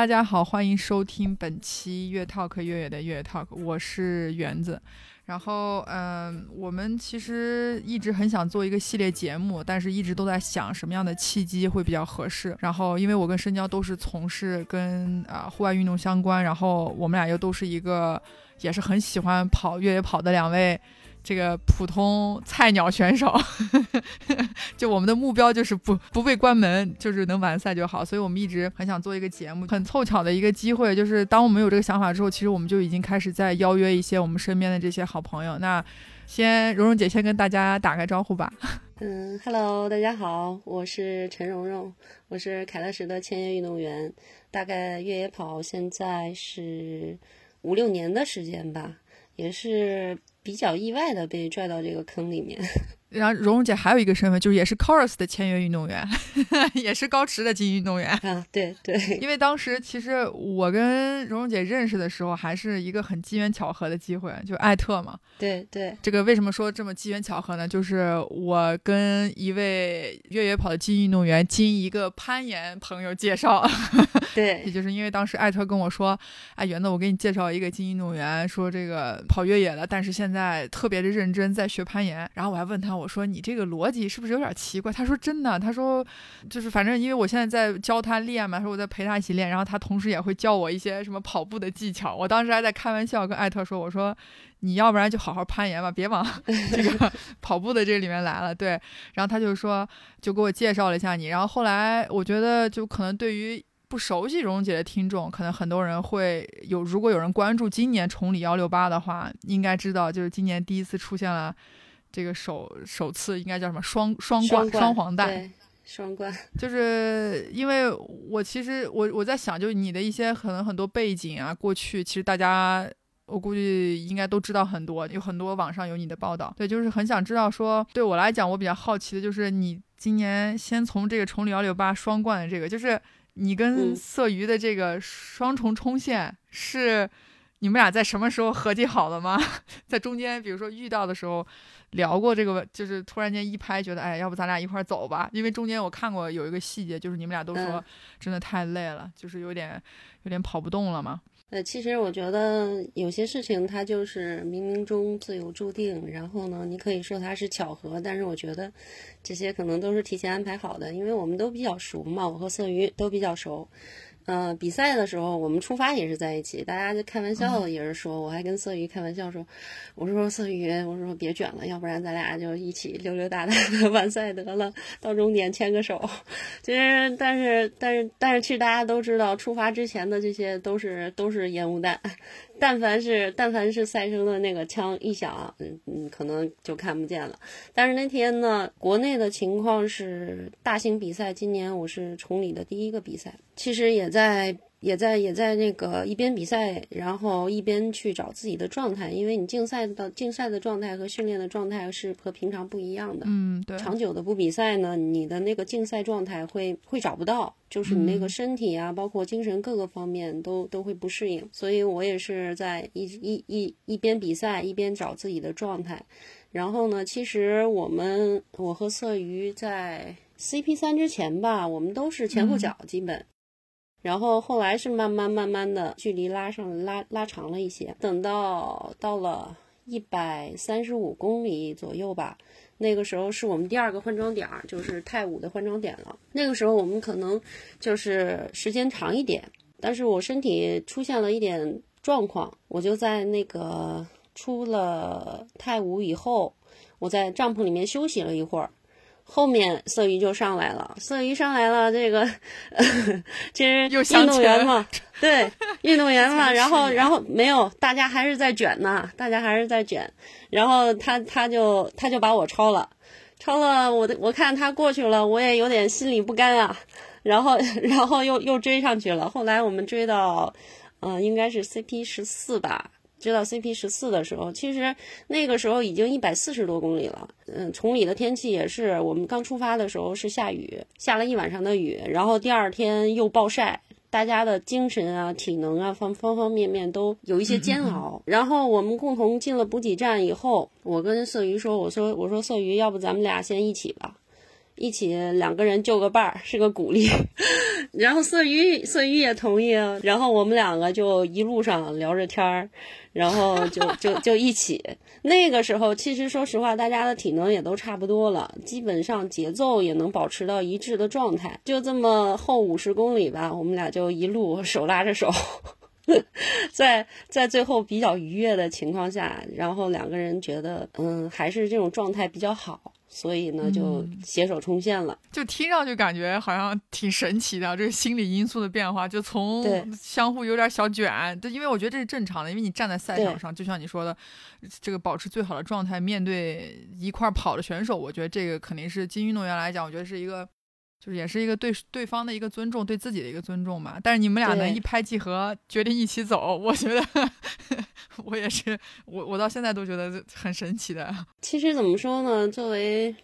大家好，欢迎收听本期月 Talk 月月的月 Talk，我是园子。然后，嗯，我们其实一直很想做一个系列节目，但是一直都在想什么样的契机会比较合适。然后，因为我跟深交都是从事跟啊户外运动相关，然后我们俩又都是一个也是很喜欢跑越野跑的两位。这个普通菜鸟选手，就我们的目标就是不不被关门，就是能完赛就好。所以我们一直很想做一个节目，很凑巧的一个机会，就是当我们有这个想法之后，其实我们就已经开始在邀约一些我们身边的这些好朋友。那先蓉蓉姐先跟大家打个招呼吧。嗯，Hello，大家好，我是陈蓉蓉，我是凯乐石的签约运动员，大概越野跑现在是五六年的时间吧，也是。比较意外的被拽到这个坑里面。然后蓉蓉姐还有一个身份，就是也是 Chorus 的签约运动员，也是高驰的精英运动员啊。对对，因为当时其实我跟蓉蓉姐认识的时候，还是一个很机缘巧合的机会，就艾特嘛。对对，这个为什么说这么机缘巧合呢？就是我跟一位越野跑的精英运动员，经一个攀岩朋友介绍，对，也就是因为当时艾特跟我说，哎，圆子，我给你介绍一个精英运动员，说这个跑越野的，但是现在特别的认真在学攀岩。然后我还问他。我说你这个逻辑是不是有点奇怪？他说真的，他说就是反正因为我现在在教他练嘛，说我在陪他一起练，然后他同时也会教我一些什么跑步的技巧。我当时还在开玩笑跟艾特说，我说你要不然就好好攀岩吧，别往 这个跑步的这里面来了。对，然后他就说就给我介绍了一下你。然后后来我觉得就可能对于不熟悉蓉蓉姐的听众，可能很多人会有，如果有人关注今年崇礼幺六八的话，应该知道就是今年第一次出现了。这个首首次应该叫什么？双双冠双黄蛋，双冠，就是因为我其实我我在想，就你的一些可能很多背景啊，过去其实大家我估计应该都知道很多，有很多网上有你的报道。对，就是很想知道说，对我来讲，我比较好奇的就是你今年先从这个崇礼幺六八双冠的这个，就是你跟色鱼的这个双重冲线是你们俩在什么时候合计好了吗？在中间，比如说遇到的时候。聊过这个，就是突然间一拍，觉得哎，要不咱俩一块走吧？因为中间我看过有一个细节，就是你们俩都说真的太累了，就是有点有点跑不动了嘛。呃，其实我觉得有些事情它就是冥冥中自有注定，然后呢，你可以说它是巧合，但是我觉得这些可能都是提前安排好的，因为我们都比较熟嘛，我和色鱼都比较熟。嗯，比赛的时候我们出发也是在一起，大家就开玩笑也是说，我还跟色鱼开玩笑说，我说色鱼，我说别卷了，要不然咱俩就一起溜溜达达的完赛得了，到终点牵个手。其实，但是，但是，但是，其实大家都知道，出发之前的这些都是都是烟雾弹。但凡是但凡是赛声的那个枪一响，嗯嗯，可能就看不见了。但是那天呢，国内的情况是大型比赛，今年我是崇礼的第一个比赛，其实也在。也在也在那个一边比赛，然后一边去找自己的状态，因为你竞赛的竞赛的状态和训练的状态是和平常不一样的。嗯，对。长久的不比赛呢，你的那个竞赛状态会会找不到，就是你那个身体啊，包括精神各个方面都都会不适应。所以我也是在一一一一边比赛一边找自己的状态。然后呢，其实我们我和色鱼在 CP 三之前吧，我们都是前后脚基本。然后后来是慢慢慢慢的距离拉上拉拉长了一些，等到到了一百三十五公里左右吧，那个时候是我们第二个换装点，就是泰武的换装点了。那个时候我们可能就是时间长一点，但是我身体出现了一点状况，我就在那个出了泰武以后，我在帐篷里面休息了一会儿。后面色鱼就上来了，色鱼上来了，这个 其实运动员嘛，对，运动员嘛，然后然后没有，大家还是在卷呢，大家还是在卷，然后他他就他就把我超了，超了，我的我看他过去了，我也有点心里不甘啊，然后 然后又又追上去了，后来我们追到，嗯，应该是 CP 十四吧。知道 CP 十四的时候，其实那个时候已经一百四十多公里了。嗯，崇礼的天气也是，我们刚出发的时候是下雨，下了一晚上的雨，然后第二天又暴晒，大家的精神啊、体能啊方方方面面都有一些煎熬。然后我们共同进了补给站以后，我跟色鱼说：“我说我说色鱼，要不咱们俩先一起吧。”一起两个人就个伴儿是个鼓励。然后色鱼色鱼也同意，然后我们两个就一路上聊着天儿，然后就就就一起。那个时候其实说实话，大家的体能也都差不多了，基本上节奏也能保持到一致的状态。就这么后五十公里吧，我们俩就一路手拉着手。在在最后比较愉悦的情况下，然后两个人觉得，嗯，还是这种状态比较好，所以呢，就携手冲线了。就听上去感觉好像挺神奇的，这个心理因素的变化，就从相互有点小卷，就因为我觉得这是正常的，因为你站在赛场上，就像你说的，这个保持最好的状态，面对一块跑的选手，我觉得这个肯定是金运动员来讲，我觉得是一个。就是也是一个对对方的一个尊重，对自己的一个尊重嘛。但是你们俩能一拍即合，决定一起走，我觉得 我也是，我我到现在都觉得很神奇的。其实怎么说呢？作为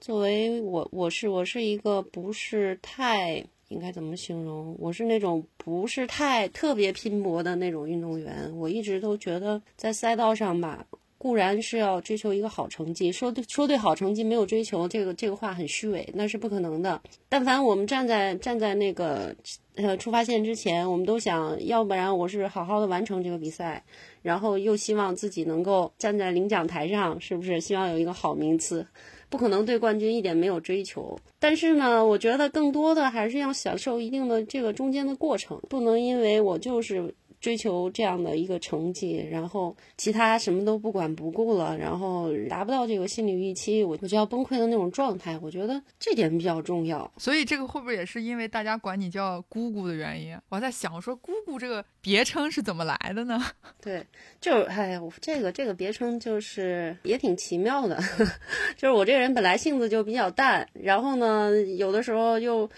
作为我，我是我是一个不是太应该怎么形容？我是那种不是太特别拼搏的那种运动员。我一直都觉得在赛道上吧。固然是要追求一个好成绩，说对说对好成绩没有追求，这个这个话很虚伪，那是不可能的。但凡我们站在站在那个呃出发线之前，我们都想要不然我是好好的完成这个比赛，然后又希望自己能够站在领奖台上，是不是希望有一个好名次？不可能对冠军一点没有追求。但是呢，我觉得更多的还是要享受一定的这个中间的过程，不能因为我就是。追求这样的一个成绩，然后其他什么都不管不顾了，然后达不到这个心理预期，我我就要崩溃的那种状态。我觉得这点比较重要。所以这个会不会也是因为大家管你叫姑姑的原因？我在想，我说姑姑这个别称是怎么来的呢？对，就是哎，我这个这个别称就是也挺奇妙的，就是我这个人本来性子就比较淡，然后呢，有的时候又。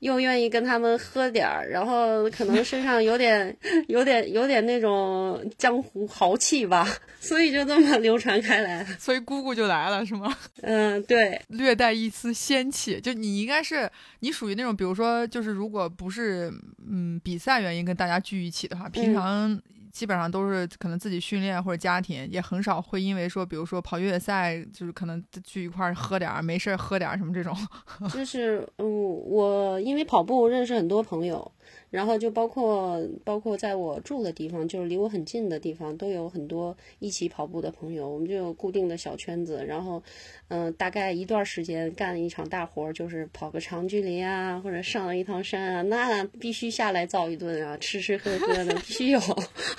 又愿意跟他们喝点儿，然后可能身上有点、有点、有点那种江湖豪气吧，所以就这么流传开来。所以姑姑就来了，是吗？嗯，对，略带一丝仙气。就你应该是你属于那种，比如说，就是如果不是嗯比赛原因跟大家聚一起的话，平常。基本上都是可能自己训练或者家庭，也很少会因为说，比如说跑越野赛，就是可能聚一块儿喝点儿，没事儿喝点儿什么这种。就是嗯，我因为跑步认识很多朋友。然后就包括包括在我住的地方，就是离我很近的地方，都有很多一起跑步的朋友，我们就有固定的小圈子。然后，嗯，大概一段时间干一场大活，就是跑个长距离啊，或者上了一趟山啊，那必须下来造一顿啊，吃吃喝喝的必须有，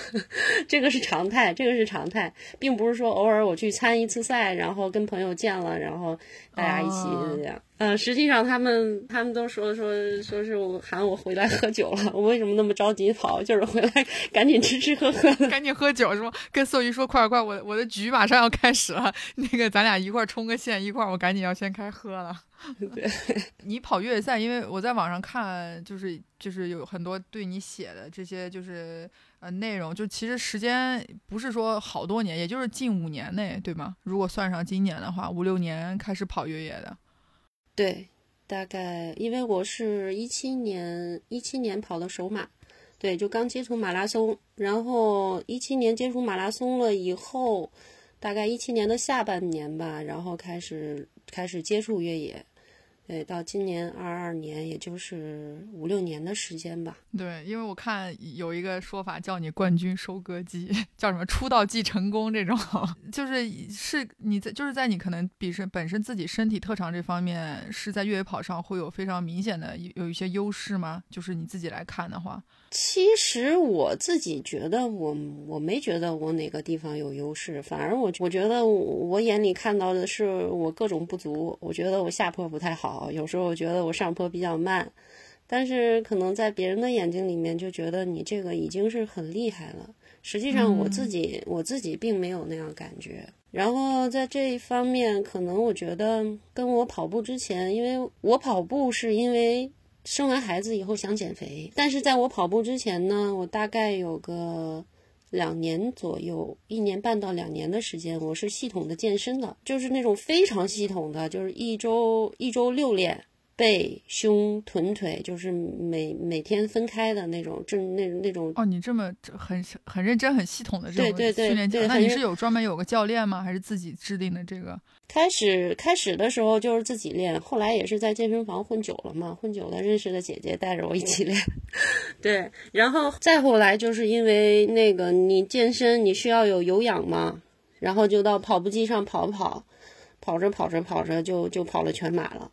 这个是常态，这个是常态，并不是说偶尔我去参一次赛，然后跟朋友见了，然后大家一起这样。嗯，实际上他们他们都说说说是我喊我回来喝酒了，我为什么那么着急跑？就是回来赶紧吃吃喝喝，赶紧喝酒是吗？跟素玉说快快，我我的局马上要开始了，那个咱俩一块冲个线，一块我赶紧要先开喝了。对，你跑越野赛，因为我在网上看，就是就是有很多对你写的这些就是呃内容，就其实时间不是说好多年，也就是近五年内，对吗？如果算上今年的话，五六年开始跑越野的。对，大概因为我是一七年一七年跑的首马，对，就刚接触马拉松，然后一七年接触马拉松了以后，大概一七年的下半年吧，然后开始开始接触越野。对，到今年二二年，也就是五六年的时间吧。对，因为我看有一个说法叫你冠军收割机，叫什么出道即成功这种，就是是你在就是在你可能比身本身自己身体特长这方面，是在越野跑上会有非常明显的有一些优势吗？就是你自己来看的话。其实我自己觉得，我我没觉得我哪个地方有优势，反而我我觉得我眼里看到的是我各种不足。我觉得我下坡不太好，有时候我觉得我上坡比较慢，但是可能在别人的眼睛里面就觉得你这个已经是很厉害了。实际上我自己我自己并没有那样感觉。然后在这一方面，可能我觉得跟我跑步之前，因为我跑步是因为。生完孩子以后想减肥，但是在我跑步之前呢，我大概有个两年左右，一年半到两年的时间，我是系统的健身的，就是那种非常系统的，就是一周一周六练，背、胸、臀、腿，就是每每天分开的那种，正那那种。哦，你这么很很认真、很系统的这种对对训练对那你是有专门有个教练吗？还是自己制定的这个？开始开始的时候就是自己练，后来也是在健身房混久了嘛，混久了认识的姐姐带着我一起练。对，然后再后来就是因为那个你健身你需要有有氧嘛，然后就到跑步机上跑跑，跑着跑着跑着就就跑了全马了。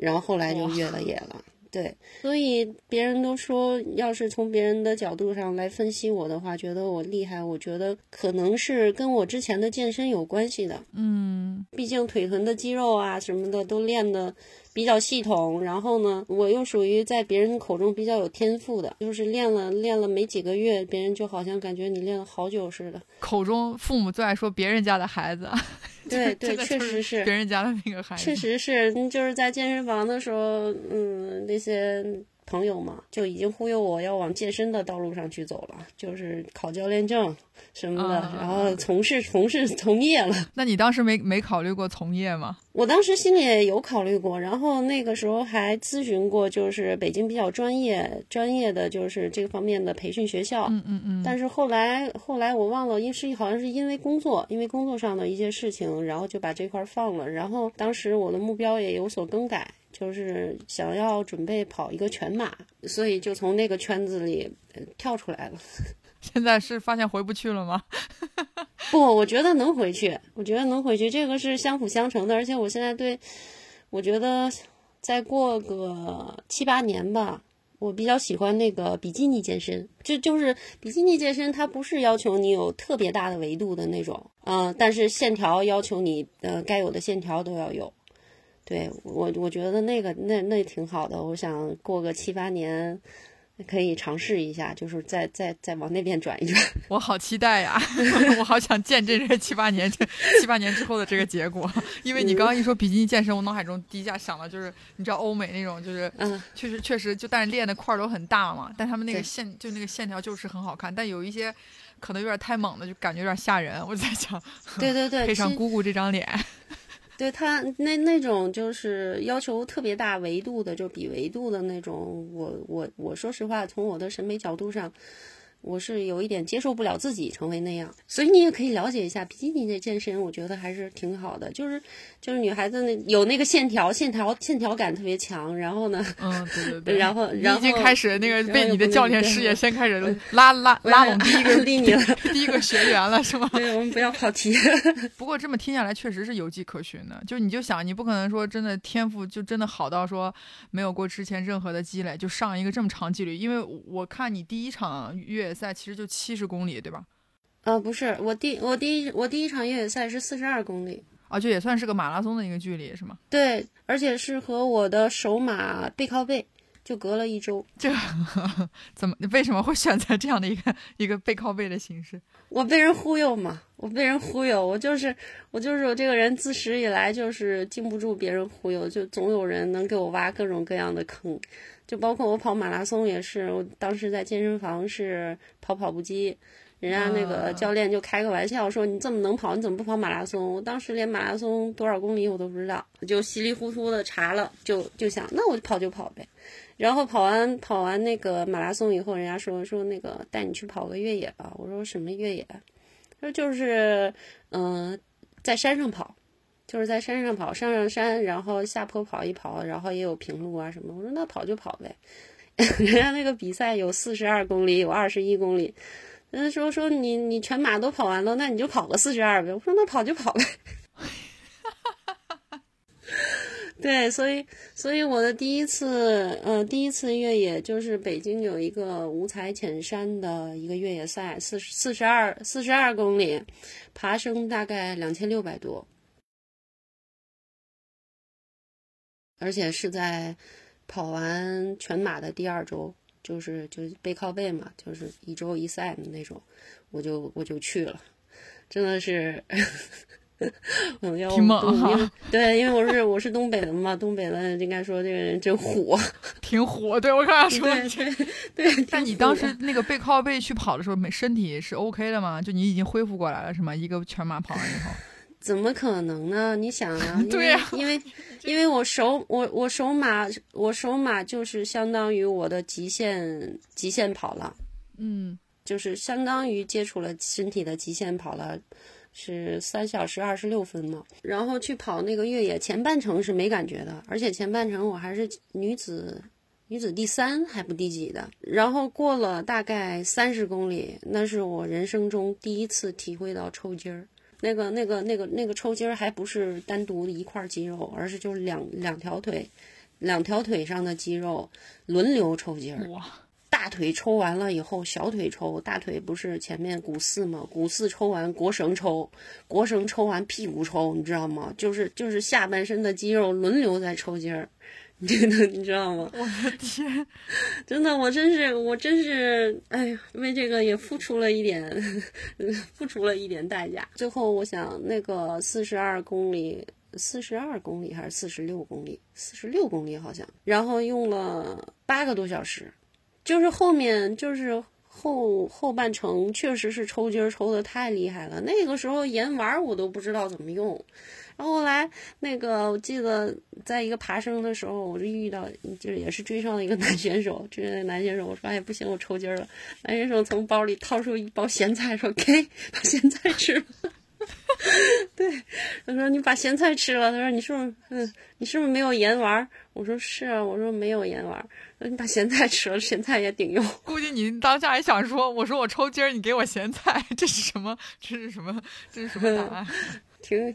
然后后来就越了野了，对，所以别人都说，要是从别人的角度上来分析我的话，觉得我厉害，我觉得可能是跟我之前的健身有关系的，嗯，毕竟腿臀的肌肉啊什么的都练的比较系统，然后呢，我又属于在别人口中比较有天赋的，就是练了练了没几个月，别人就好像感觉你练了好久似的，口中父母最爱说别人家的孩子。对对，确实是别人家的那个孩子，确实是，就是在健身房的时候，嗯，那些朋友嘛，就已经忽悠我要往健身的道路上去走了，就是考教练证什么的，然后从事 从事从业了。那你当时没没考虑过从业吗？我当时心里也有考虑过，然后那个时候还咨询过，就是北京比较专业专业的就是这个方面的培训学校。嗯嗯嗯。但是后来后来我忘了，因是好像是因为工作，因为工作上的一些事情，然后就把这块放了。然后当时我的目标也有所更改，就是想要准备跑一个全马，所以就从那个圈子里跳出来了。现在是发现回不去了吗？不，我觉得能回去，我觉得能回去，这个是相辅相成的。而且我现在对，我觉得再过个七八年吧，我比较喜欢那个比基尼健身，就就是比基尼健身，它不是要求你有特别大的维度的那种，嗯，但是线条要求你呃该有的线条都要有。对我，我觉得那个那那挺好的，我想过个七八年。可以尝试一下，就是再再再往那边转一转。我好期待呀！我好想见证这七八年这七八年之后的这个结果。因为你刚刚一说比基尼健身，我脑海中第一下想的就是你知道欧美那种，就是嗯，确实确实就但是练的块儿都很大嘛，但他们那个线就那个线条就是很好看，但有一些可能有点太猛了，就感觉有点吓人。我在想，对对对，配上姑姑这张脸。对他那那种就是要求特别大维度的，就比维度的那种，我我我说实话，从我的审美角度上。我是有一点接受不了自己成为那样，所以你也可以了解一下比基尼的健身，我觉得还是挺好的。就是就是女孩子那有那个线条，线条线条感特别强。然后呢，嗯，对对对。然后然后已经开始那个被你的教练事业先开始拉拉拉拢第一个第一 第一个学员了，是吗？对，我们不要跑题。不过这么听下来，确实是有迹可循的。就你就想，你不可能说真的天赋就真的好到说没有过之前任何的积累就上一个这么长纪律。因为我看你第一场越野赛其实就七。七十公里对吧？啊，不是，我第我第一我第一场越野赛是四十二公里啊，就也算是个马拉松的一个距离是吗？对，而且是和我的首马背靠背，就隔了一周。这 怎么为什么会选择这样的一个一个背靠背的形式？我被人忽悠嘛，我被人忽悠，我就是我就是我这个人自始以来就是经不住别人忽悠，就总有人能给我挖各种各样的坑。就包括我跑马拉松也是，我当时在健身房是跑跑步机，人家那个教练就开个玩笑说：“你这么能跑，你怎么不跑马拉松？”我当时连马拉松多少公里我都不知道，就稀里糊涂的查了，就就想那我就跑就跑呗。然后跑完跑完那个马拉松以后，人家说说那个带你去跑个越野吧。我说什么越野？他说就是嗯，在山上跑。就是在山上跑，上上山，然后下坡跑一跑，然后也有平路啊什么。我说那跑就跑呗。人家那个比赛有四十二公里，有二十一公里。人家说说你你全马都跑完了，那你就跑个四十二呗。我说那跑就跑呗。对，所以所以我的第一次呃第一次越野就是北京有一个五彩浅山的一个越野赛，四四十二四十二公里，爬升大概两千六百多。而且是在跑完全马的第二周，就是就背靠背嘛，就是一周一赛的那种，我就我就去了，真的是，挺猛哈。对，因为我是我是东北的嘛，东北的应该说这个人真虎，挺虎。对我刚才说，对对。但你当时那个背靠背去跑的时候，没身体是 OK 的吗？就你已经恢复过来了是吗？一个全马跑完以后。怎么可能呢？你想啊，对呀，因为 因为我手我我手马我手马就是相当于我的极限极限跑了，嗯，就是相当于接触了身体的极限跑了，是三小时二十六分嘛。然后去跑那个越野前半程是没感觉的，而且前半程我还是女子女子第三还不第几的。然后过了大概三十公里，那是我人生中第一次体会到抽筋儿。那个、那个、那个、那个抽筋儿还不是单独的一块肌肉，而是就是两两条腿，两条腿上的肌肉轮流抽筋儿。哇，大腿抽完了以后，小腿抽。大腿不是前面股四吗？股四抽完，腘绳抽，腘绳抽完，屁股抽，你知道吗？就是就是下半身的肌肉轮流在抽筋儿。这个你知道吗？我的天，真的，我真是，我真是，哎呀，为这个也付出了一点，付出了一点代价。最后，我想那个四十二公里，四十二公里还是四十六公里？四十六公里好像，然后用了八个多小时，就是后面就是后后半程确实是抽筋儿抽的太厉害了。那个时候盐丸我都不知道怎么用。然后来，那个我记得在一个爬升的时候，我就遇到，就是也是追上了一个男选手，追上那男选手，我说哎不行，我抽筋了。男选手从包里掏出一包咸菜，说给把咸菜吃了。对，他说你把咸菜吃了，他说你是不是嗯你是不是没有盐丸？我说是啊，我说没有盐丸。你把咸菜吃了，咸菜也顶用。估计你当下还想说，我说我抽筋儿，你给我咸菜，这是什么？这是什么？这是什么答案？挺。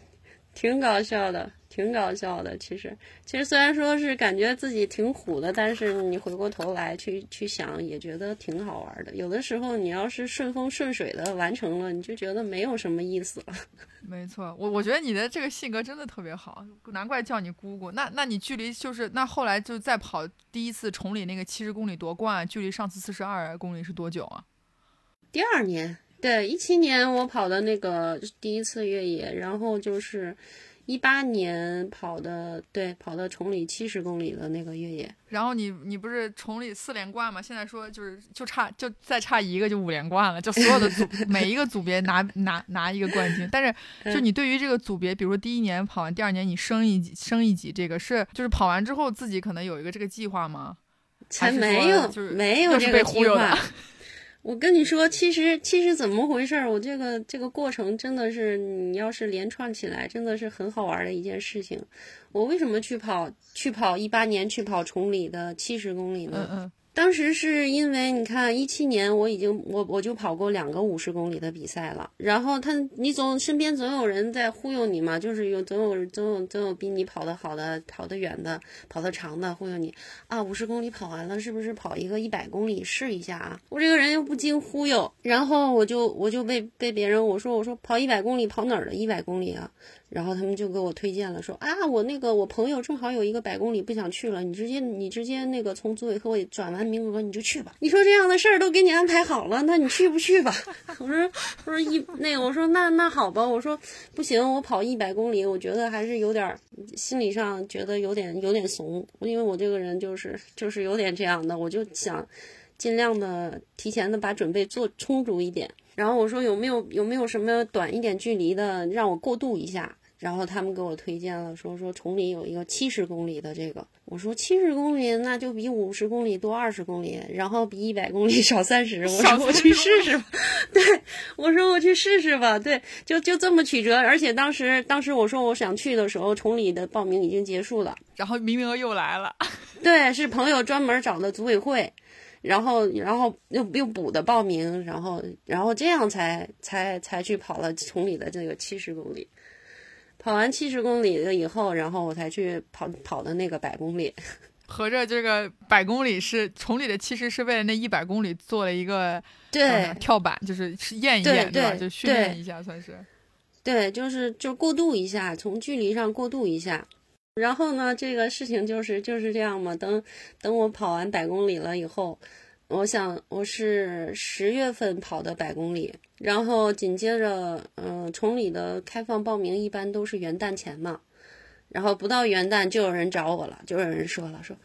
挺搞笑的，挺搞笑的。其实，其实虽然说是感觉自己挺虎的，但是你回过头来去去想，也觉得挺好玩的。有的时候你要是顺风顺水的完成了，你就觉得没有什么意思了。没错，我我觉得你的这个性格真的特别好，难怪叫你姑姑。那那你距离就是那后来就再跑第一次崇礼那个七十公里夺冠，距离上次四十二公里是多久啊？第二年。对，一七年我跑的那个第一次越野，然后就是一八年跑的，对，跑到崇礼七十公里的那个越野。然后你你不是崇礼四连冠吗？现在说就是就差就再差一个就五连冠了，就所有的组 每一个组别拿拿拿一个冠军。但是就你对于这个组别，比如说第一年跑完，第二年你升一级升一级，这个是就是跑完之后自己可能有一个这个计划吗？才没有，就是没有这个计划。我跟你说，其实其实怎么回事儿？我这个这个过程真的是，你要是连串起来，真的是很好玩的一件事情。我为什么去跑去跑一八年去跑崇礼的七十公里呢？嗯嗯。当时是因为你看一七年我已经我我就跑过两个五十公里的比赛了，然后他你总身边总有人在忽悠你嘛，就是有总有总有总有比你跑得好的跑得远的跑得长的忽悠你啊，五十公里跑完了是不是跑一个一百公里试一下啊？我这个人又不经忽悠，然后我就我就被被别人我说我说跑一百公里跑哪儿的一百公里啊？然后他们就给我推荐了，说啊，我那个我朋友正好有一个百公里不想去了，你直接你直接那个从组委会转完名额你就去吧。你说这样的事儿都给你安排好了，那你去不去吧？我说我说一那个我说那那好吧，我说不行，我跑一百公里，我觉得还是有点心理上觉得有点有点怂，因为我这个人就是就是有点这样的，我就想尽量的提前的把准备做充足一点。然后我说有没有有没有什么短一点距离的让我过渡一下？然后他们给我推荐了，说说崇礼有一个七十公里的这个。我说七十公里那就比五十公里多二十公里，然后比一百公里少三十。我说我去试试吧。对，我说我去试试吧。对，就就这么曲折。而且当时当时我说我想去的时候，崇礼的报名已经结束了，然后名额又来了。对，是朋友专门找的组委会。然后，然后又又补的报名，然后，然后这样才才才去跑了崇礼的这个七十公里。跑完七十公里了以后，然后我才去跑跑的那个百公里。合着这个百公里是崇礼的七十，是为了那一百公里做了一个对跳板，就是验一验，对吧？就训练一下，算是。对，就是就过渡一下，从距离上过渡一下。然后呢，这个事情就是就是这样嘛。等等，我跑完百公里了以后，我想我是十月份跑的百公里，然后紧接着，嗯，崇礼的开放报名一般都是元旦前嘛。然后不到元旦就有人找我了，就有人说了，说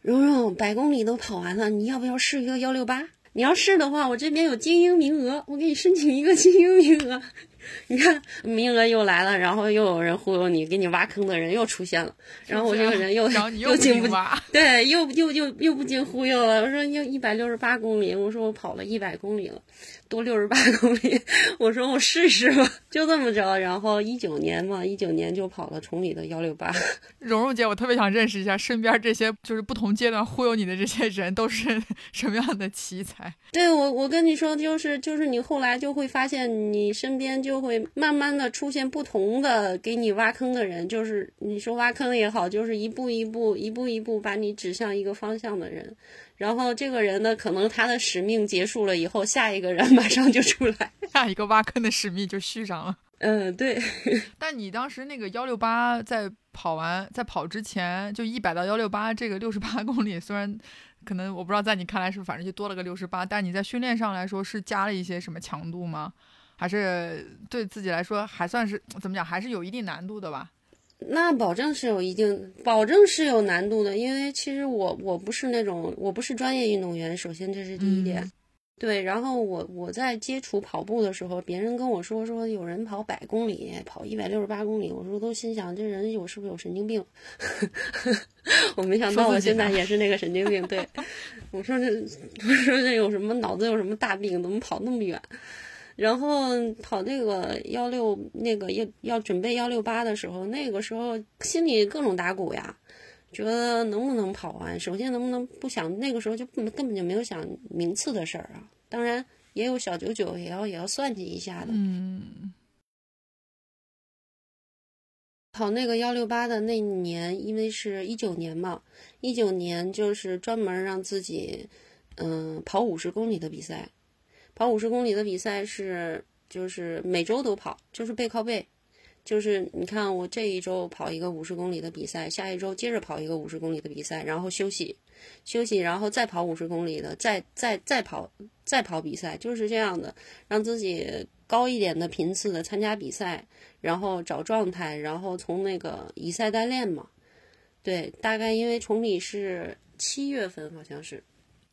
蓉蓉百公里都跑完了，你要不要试一个幺六八？你要试的话，我这边有精英名额，我给你申请一个精英名额。你看名额又来了，然后又有人忽悠你，给你挖坑的人又出现了，然后我这个人又又经不挖，对，又又又又不经忽悠了。我说又一百六十八公里，我说我跑了一百公里了。多六十八公里，我说我试试吧，就这么着。然后一九年嘛，一九年就跑了崇礼的幺六八。蓉蓉姐，我特别想认识一下身边这些就是不同阶段忽悠你的这些人都是 什么样的奇才？对我，我跟你说，就是就是你后来就会发现，你身边就会慢慢的出现不同的给你挖坑的人，就是你说挖坑也好，就是一步一步一步一步把你指向一个方向的人。然后这个人呢，可能他的使命结束了以后，下一个人 马上就出来，下一个挖坑的使命就续上了。嗯，对。但你当时那个幺六八在跑完，在跑之前就一百到幺六八这个六十八公里，虽然可能我不知道在你看来是反正就多了个六十八，但你在训练上来说是加了一些什么强度吗？还是对自己来说还算是怎么讲，还是有一定难度的吧？那保证是有一定，保证是有难度的，因为其实我我不是那种，我不是专业运动员，首先这是第一点，对。然后我我在接触跑步的时候，别人跟我说说有人跑百公里，跑一百六十八公里，我说都心想这人有是不是有神经病？我没想到我现在也是那个神经病，对 我说这我说这有什么脑子有什么大病，怎么跑那么远？然后跑那个幺六那个要要准备幺六八的时候，那个时候心里各种打鼓呀，觉得能不能跑完？首先能不能不想那个时候就根本就没有想名次的事儿啊。当然也有小九九，也要也要算计一下的。嗯。跑那个幺六八的那年，因为是一九年嘛，一九年就是专门让自己嗯跑五十公里的比赛。跑五十公里的比赛是，就是每周都跑，就是背靠背，就是你看我这一周跑一个五十公里的比赛，下一周接着跑一个五十公里的比赛，然后休息，休息，然后再跑五十公里的，再再再跑，再跑比赛，就是这样的，让自己高一点的频次的参加比赛，然后找状态，然后从那个以赛代练嘛，对，大概因为崇礼是七月份，好像是，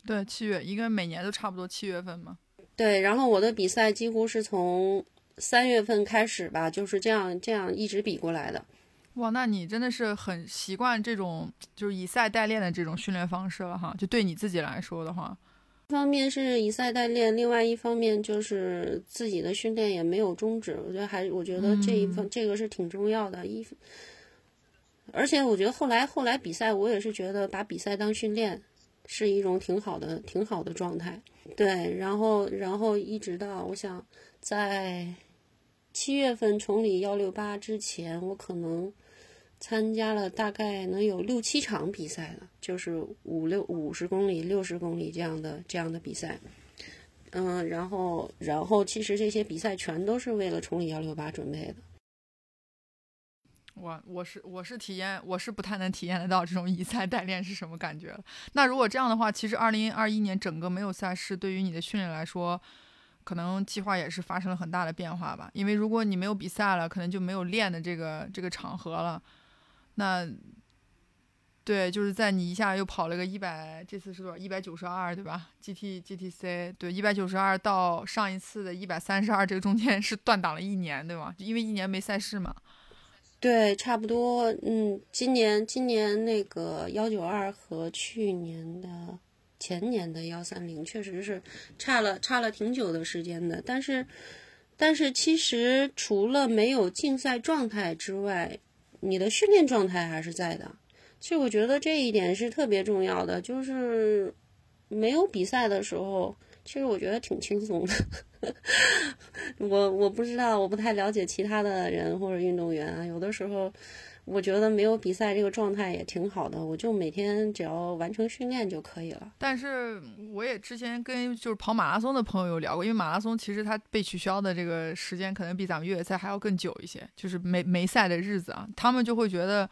对，七月，应该每年都差不多七月份嘛。对，然后我的比赛几乎是从三月份开始吧，就是这样这样一直比过来的。哇，那你真的是很习惯这种就是以赛代练的这种训练方式了哈？就对你自己来说的话，一方面是以赛代练，另外一方面就是自己的训练也没有终止。我觉得还，我觉得这一方这个是挺重要的。一，而且我觉得后来后来比赛，我也是觉得把比赛当训练。是一种挺好的、挺好的状态，对。然后，然后一直到我想在七月份崇礼幺六八之前，我可能参加了大概能有六七场比赛的，就是五六五十公里、六十公里这样的这样的比赛。嗯，然后，然后其实这些比赛全都是为了崇礼幺六八准备的。我我是我是体验我是不太能体验得到这种以赛代练是什么感觉了。那如果这样的话，其实二零二一年整个没有赛事，对于你的训练来说，可能计划也是发生了很大的变化吧。因为如果你没有比赛了，可能就没有练的这个这个场合了。那对，就是在你一下又跑了个一百，这次是多少？一百九十二，对吧？G T G T C，对，一百九十二到上一次的一百三十二，这个中间是断档了一年，对吗？因为一年没赛事嘛。对，差不多，嗯，今年今年那个幺九二和去年的前年的幺三零确实是差了差了挺久的时间的，但是但是其实除了没有竞赛状态之外，你的训练状态还是在的。其实我觉得这一点是特别重要的，就是没有比赛的时候。其实我觉得挺轻松的，我我不知道，我不太了解其他的人或者运动员啊。有的时候，我觉得没有比赛这个状态也挺好的，我就每天只要完成训练就可以了。但是我也之前跟就是跑马拉松的朋友有聊过，因为马拉松其实它被取消的这个时间可能比咱们越野赛还要更久一些，就是没没赛的日子啊，他们就会觉得。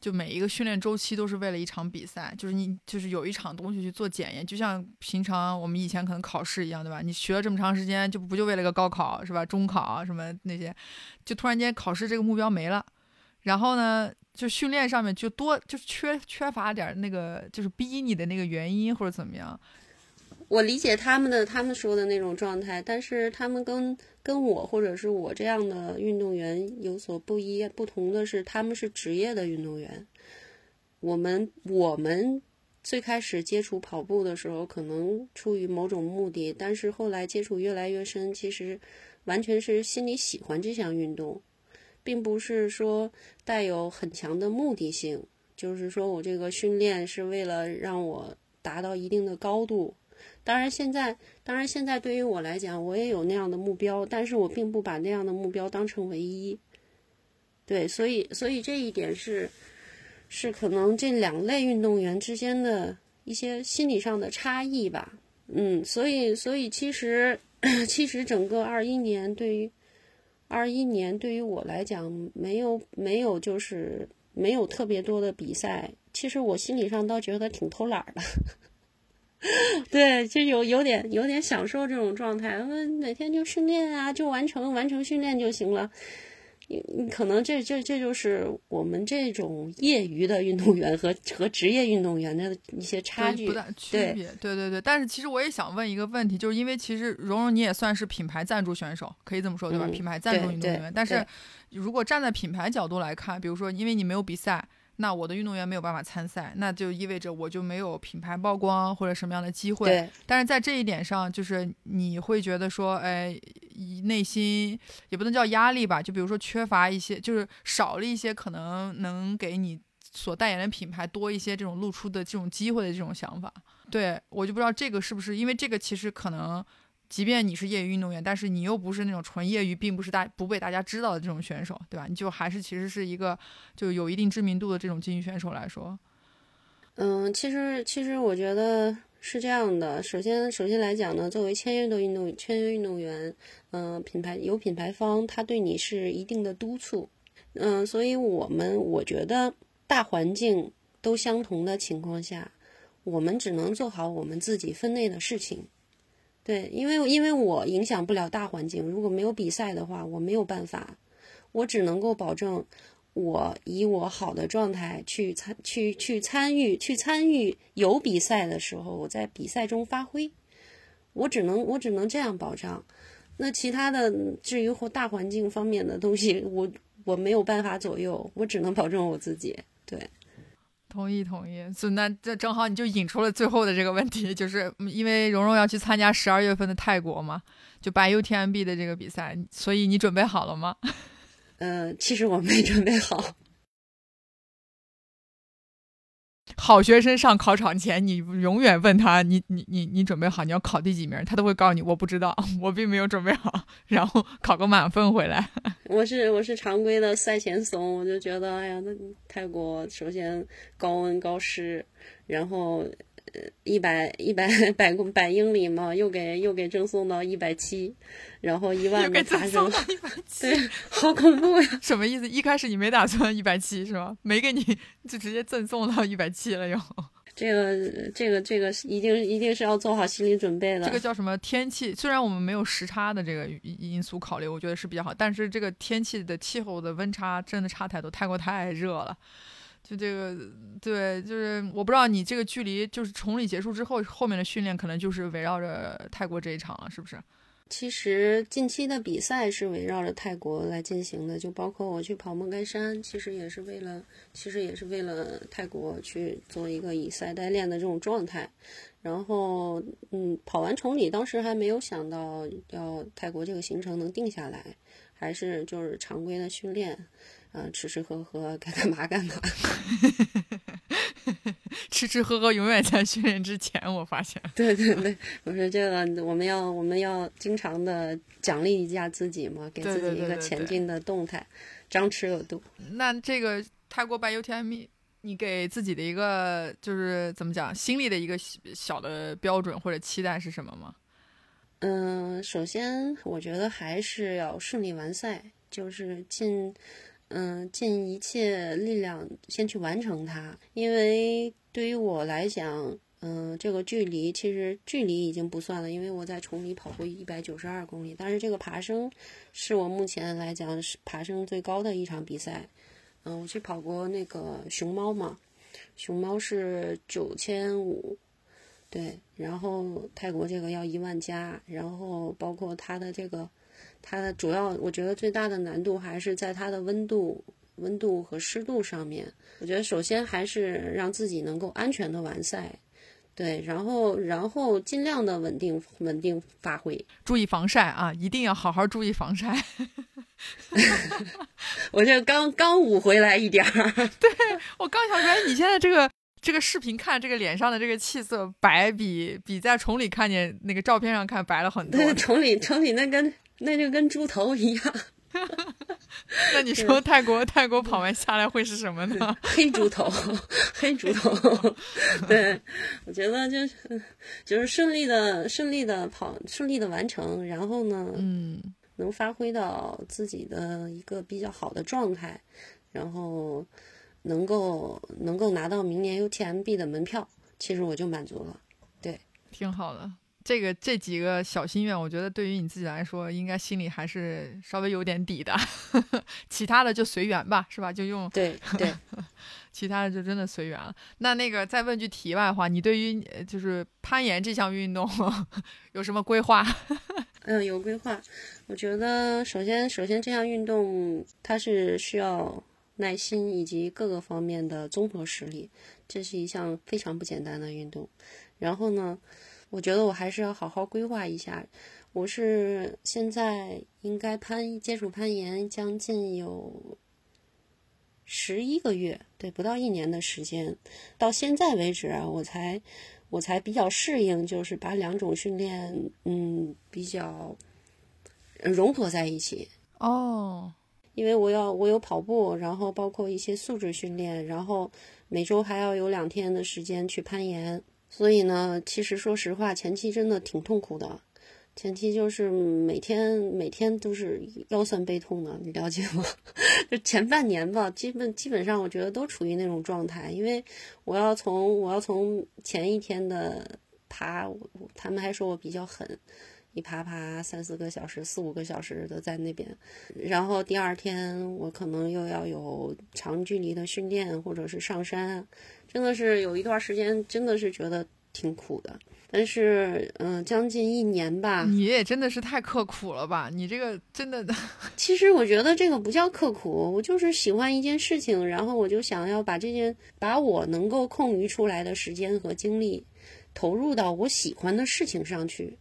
就每一个训练周期都是为了一场比赛，就是你就是有一场东西去做检验，就像平常我们以前可能考试一样，对吧？你学了这么长时间，就不就为了个高考是吧？中考什么那些，就突然间考试这个目标没了，然后呢，就训练上面就多就缺缺乏点那个就是逼你的那个原因或者怎么样。我理解他们的他们说的那种状态，但是他们跟跟我或者是我这样的运动员有所不一不同的是，他们是职业的运动员。我们我们最开始接触跑步的时候，可能出于某种目的，但是后来接触越来越深，其实完全是心里喜欢这项运动，并不是说带有很强的目的性，就是说我这个训练是为了让我达到一定的高度。当然，现在当然现在对于我来讲，我也有那样的目标，但是我并不把那样的目标当成唯一。对，所以所以这一点是。是可能这两类运动员之间的一些心理上的差异吧，嗯，所以所以其实 其实整个二一年对于二一年对于我来讲没有没有就是没有特别多的比赛，其实我心理上倒觉得挺偷懒的，对，就有有点有点享受这种状态，每天就训练啊，就完成完成训练就行了。你可能这这这就是我们这种业余的运动员和和职业运动员的一些差距，不大区别。对对对，但是其实我也想问一个问题，就是因为其实蓉蓉你也算是品牌赞助选手，可以这么说对吧？品牌赞助运动员，但是如果站在品牌角度来看，比如说因为你没有比赛。那我的运动员没有办法参赛，那就意味着我就没有品牌曝光或者什么样的机会。但是在这一点上，就是你会觉得说，哎，内心也不能叫压力吧，就比如说缺乏一些，就是少了一些可能能给你所代言的品牌多一些这种露出的这种机会的这种想法。对我就不知道这个是不是因为这个其实可能。即便你是业余运动员，但是你又不是那种纯业余，并不是大不被大家知道的这种选手，对吧？你就还是其实是一个就有一定知名度的这种竞技选手来说。嗯，其实其实我觉得是这样的。首先首先来讲呢，作为签约的运动签约运动员，嗯，品牌有品牌方，他对你是一定的督促。嗯，所以我们我觉得大环境都相同的情况下，我们只能做好我们自己分内的事情。对，因为因为我影响不了大环境，如果没有比赛的话，我没有办法，我只能够保证我以我好的状态去参去去参与去参与有比赛的时候，我在比赛中发挥，我只能我只能这样保障。那其他的至于或大环境方面的东西，我我没有办法左右，我只能保证我自己。对。同意同意，所以那这正好你就引出了最后的这个问题，就是因为蓉蓉要去参加十二月份的泰国嘛，就白 UTMB 的这个比赛，所以你准备好了吗？嗯，其实我没准备好。好学生上考场前，你永远问他，你你你你准备好你要考第几名，他都会告诉你我不知道，我并没有准备好，然后考个满分回来。我是我是常规的赛前怂，我就觉得哎呀，那泰国首先高温高湿，然后。一百一百百公百英里嘛，又给又给赠送到一百七，然后一万的爬升，对，好恐怖呀！什么意思？一开始你没打算一百七是吗？没给你就直接赠送到一百七了又？这个这个这个一定一定是要做好心理准备的。这个叫什么天气？虽然我们没有时差的这个因素考虑，我觉得是比较好，但是这个天气的气候的温差真的差太多，泰国太热了。就这个，对，就是我不知道你这个距离，就是崇礼结束之后，后面的训练可能就是围绕着泰国这一场了，是不是？其实近期的比赛是围绕着泰国来进行的，就包括我去跑莫干山，其实也是为了，其实也是为了泰国去做一个以赛代练的这种状态。然后，嗯，跑完崇礼，当时还没有想到要泰国这个行程能定下来，还是就是常规的训练。嗯，吃吃喝喝，该干嘛干嘛。吃吃喝喝永远在训练之前，我发现。对对对，我说这个我们要我们要经常的奖励一下自己嘛，给自己一个前进的动态，张弛有度。那这个泰国白 UTMB，你给自己的一个就是怎么讲，心里的一个小的标准或者期待是什么吗？嗯，首先我觉得还是要顺利完赛，就是尽。嗯，尽一切力量先去完成它，因为对于我来讲，嗯，这个距离其实距离已经不算了，因为我在崇礼跑过一百九十二公里，但是这个爬升是我目前来讲是爬升最高的一场比赛。嗯，我去跑过那个熊猫嘛，熊猫是九千五，对，然后泰国这个要一万加，然后包括它的这个，它的主要我觉得最大的难度还是在它的温度、温度和湿度上面。我觉得首先还是让自己能够安全的完赛，对，然后然后尽量的稳定稳定发挥，注意防晒啊，一定要好好注意防晒。我这刚刚捂回来一点儿，对我刚想说，你现在这个。这个视频看这个脸上的这个气色白，比比在崇礼看见那个照片上看白了很多。对崇礼崇礼那跟那就跟猪头一样。那你说泰国泰国跑完下来会是什么呢？黑猪头，黑猪头。对，我觉得就是就是顺利的顺利的跑顺利的完成，然后呢，嗯，能发挥到自己的一个比较好的状态，然后。能够能够拿到明年 UTMB 的门票，其实我就满足了。对，挺好的。这个这几个小心愿，我觉得对于你自己来说，应该心里还是稍微有点底的。其他的就随缘吧，是吧？就用对对，其他的就真的随缘了。那那个再问句题外话，你对于就是攀岩这项运动 有什么规划？嗯，有规划。我觉得首先首先这项运动它是需要。耐心以及各个方面的综合实力，这是一项非常不简单的运动。然后呢，我觉得我还是要好好规划一下。我是现在应该攀接触攀岩将近有十一个月，对，不到一年的时间。到现在为止啊，我才我才比较适应，就是把两种训练，嗯，比较融合在一起。哦。因为我要我有跑步，然后包括一些素质训练，然后每周还要有两天的时间去攀岩，所以呢，其实说实话，前期真的挺痛苦的。前期就是每天每天都是腰酸背痛的，你了解吗？就前半年吧，基本基本上我觉得都处于那种状态，因为我要从我要从前一天的爬，他们还说我比较狠。一爬爬三四个小时、四五个小时的在那边，然后第二天我可能又要有长距离的训练，或者是上山，真的是有一段时间真的是觉得挺苦的。但是，嗯，将近一年吧，你也真的是太刻苦了吧？你这个真的，其实我觉得这个不叫刻苦，我就是喜欢一件事情，然后我就想要把这件把我能够空余出来的时间和精力投入到我喜欢的事情上去。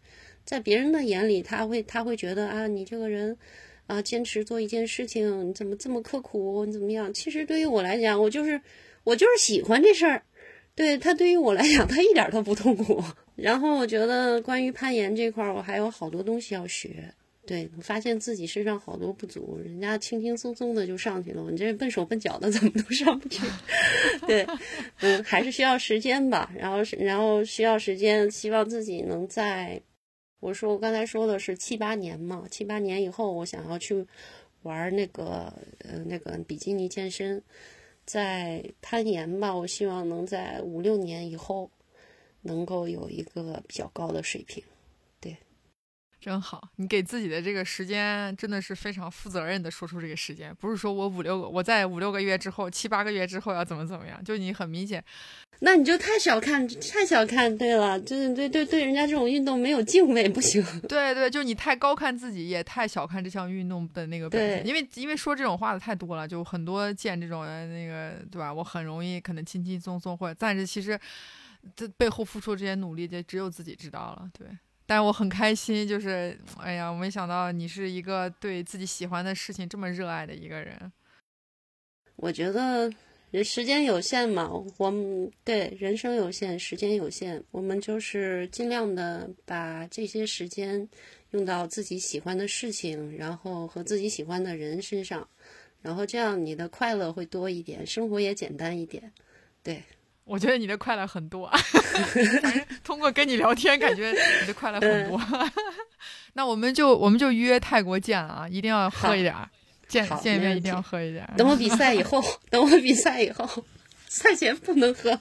在别人的眼里，他会他会觉得啊，你这个人，啊，坚持做一件事情，你怎么这么刻苦？你怎么样？其实对于我来讲，我就是我就是喜欢这事儿。对他，对于我来讲，他一点都不痛苦。然后我觉得关于攀岩这块儿，我还有好多东西要学。对，发现自己身上好多不足，人家轻轻松松的就上去了，你这笨手笨脚的怎么都上不去？对，嗯，还是需要时间吧。然后是，然后需要时间，希望自己能在。我说我刚才说的是七八年嘛，七八年以后我想要去玩那个呃那个比基尼健身，在攀岩吧，我希望能在五六年以后能够有一个比较高的水平。真好，你给自己的这个时间真的是非常负责任的说出这个时间，不是说我五六个，我在五六个月之后、七八个月之后要怎么怎么样，就你很明显，那你就太小看，太小看，对了，就是对对对，人家这种运动没有敬畏不行。对对，就你太高看自己，也太小看这项运动的那个本身，因为因为说这种话的太多了，就很多见这种人那个对吧？我很容易可能轻轻松松，或者但是其实这背后付出这些努力，就只有自己知道了，对。但我很开心，就是哎呀，我没想到你是一个对自己喜欢的事情这么热爱的一个人。我觉得人时间有限嘛，我们对人生有限，时间有限，我们就是尽量的把这些时间用到自己喜欢的事情，然后和自己喜欢的人身上，然后这样你的快乐会多一点，生活也简单一点，对。我觉得你的快乐很多，通过跟你聊天，感觉你的快乐很多。那我们就我们就约泰国见啊，一定要喝一点儿，见见一面一定要喝一点儿。等我比 赛以后，等我比赛以后，赛前不能喝。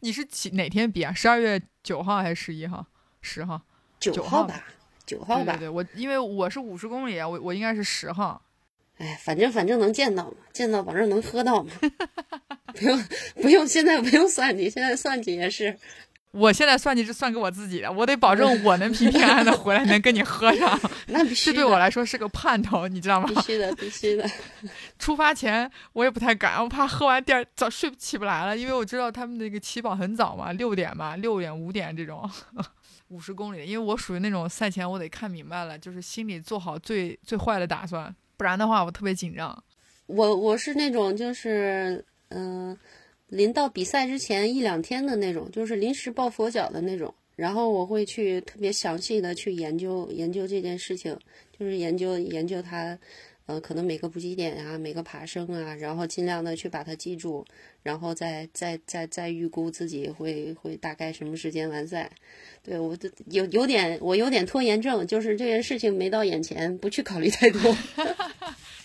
你是几哪天比啊？十二月九号还是十一号？十号？九号吧？九号吧？对对，我因为我是五十公里啊，我我应该是十号。哎，反正反正能见到嘛，见到保证能喝到嘛，不用不用，现在不用算计，现在算计也是。我现在算计是算给我自己的，我得保证我能平平安安的回来，能跟你喝上。那必 须，这对我来说是个盼头，你知道吗？必须的，必须的。出发前我也不太敢，我怕喝完第二早睡起不来了，因为我知道他们那个起跑很早嘛，六点嘛，六点五点这种，五十公里。因为我属于那种赛前我得看明白了，就是心里做好最最坏的打算，不然的话我特别紧张。我我是那种就是嗯。临到比赛之前一两天的那种，就是临时抱佛脚的那种。然后我会去特别详细的去研究研究这件事情，就是研究研究它，呃，可能每个补给点啊，每个爬升啊，然后尽量的去把它记住，然后再再再再预估自己会会大概什么时间完赛。对我有有点我有点拖延症，就是这件事情没到眼前，不去考虑太多。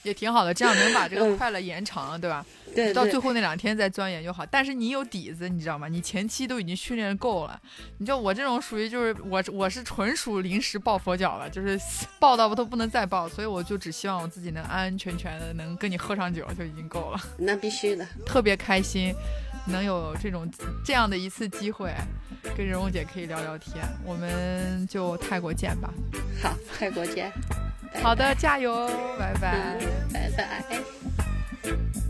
也挺好的，这样能把这个快乐延长，对吧？对，到最后那两天再钻研就好。但是你有底子，你知道吗？你前期都已经训练够了。你就我这种属于就是我我是纯属临时抱佛脚了，就是 抱到都不能再抱，所以我就只希望我自己能安安全全的能跟你喝上酒就已经够了。那必须的，特别开心，能有这种这样的一次机会，跟蓉蓉姐可以聊聊天。我们就泰国见吧。好，泰国见。好的加油拜拜。拜拜。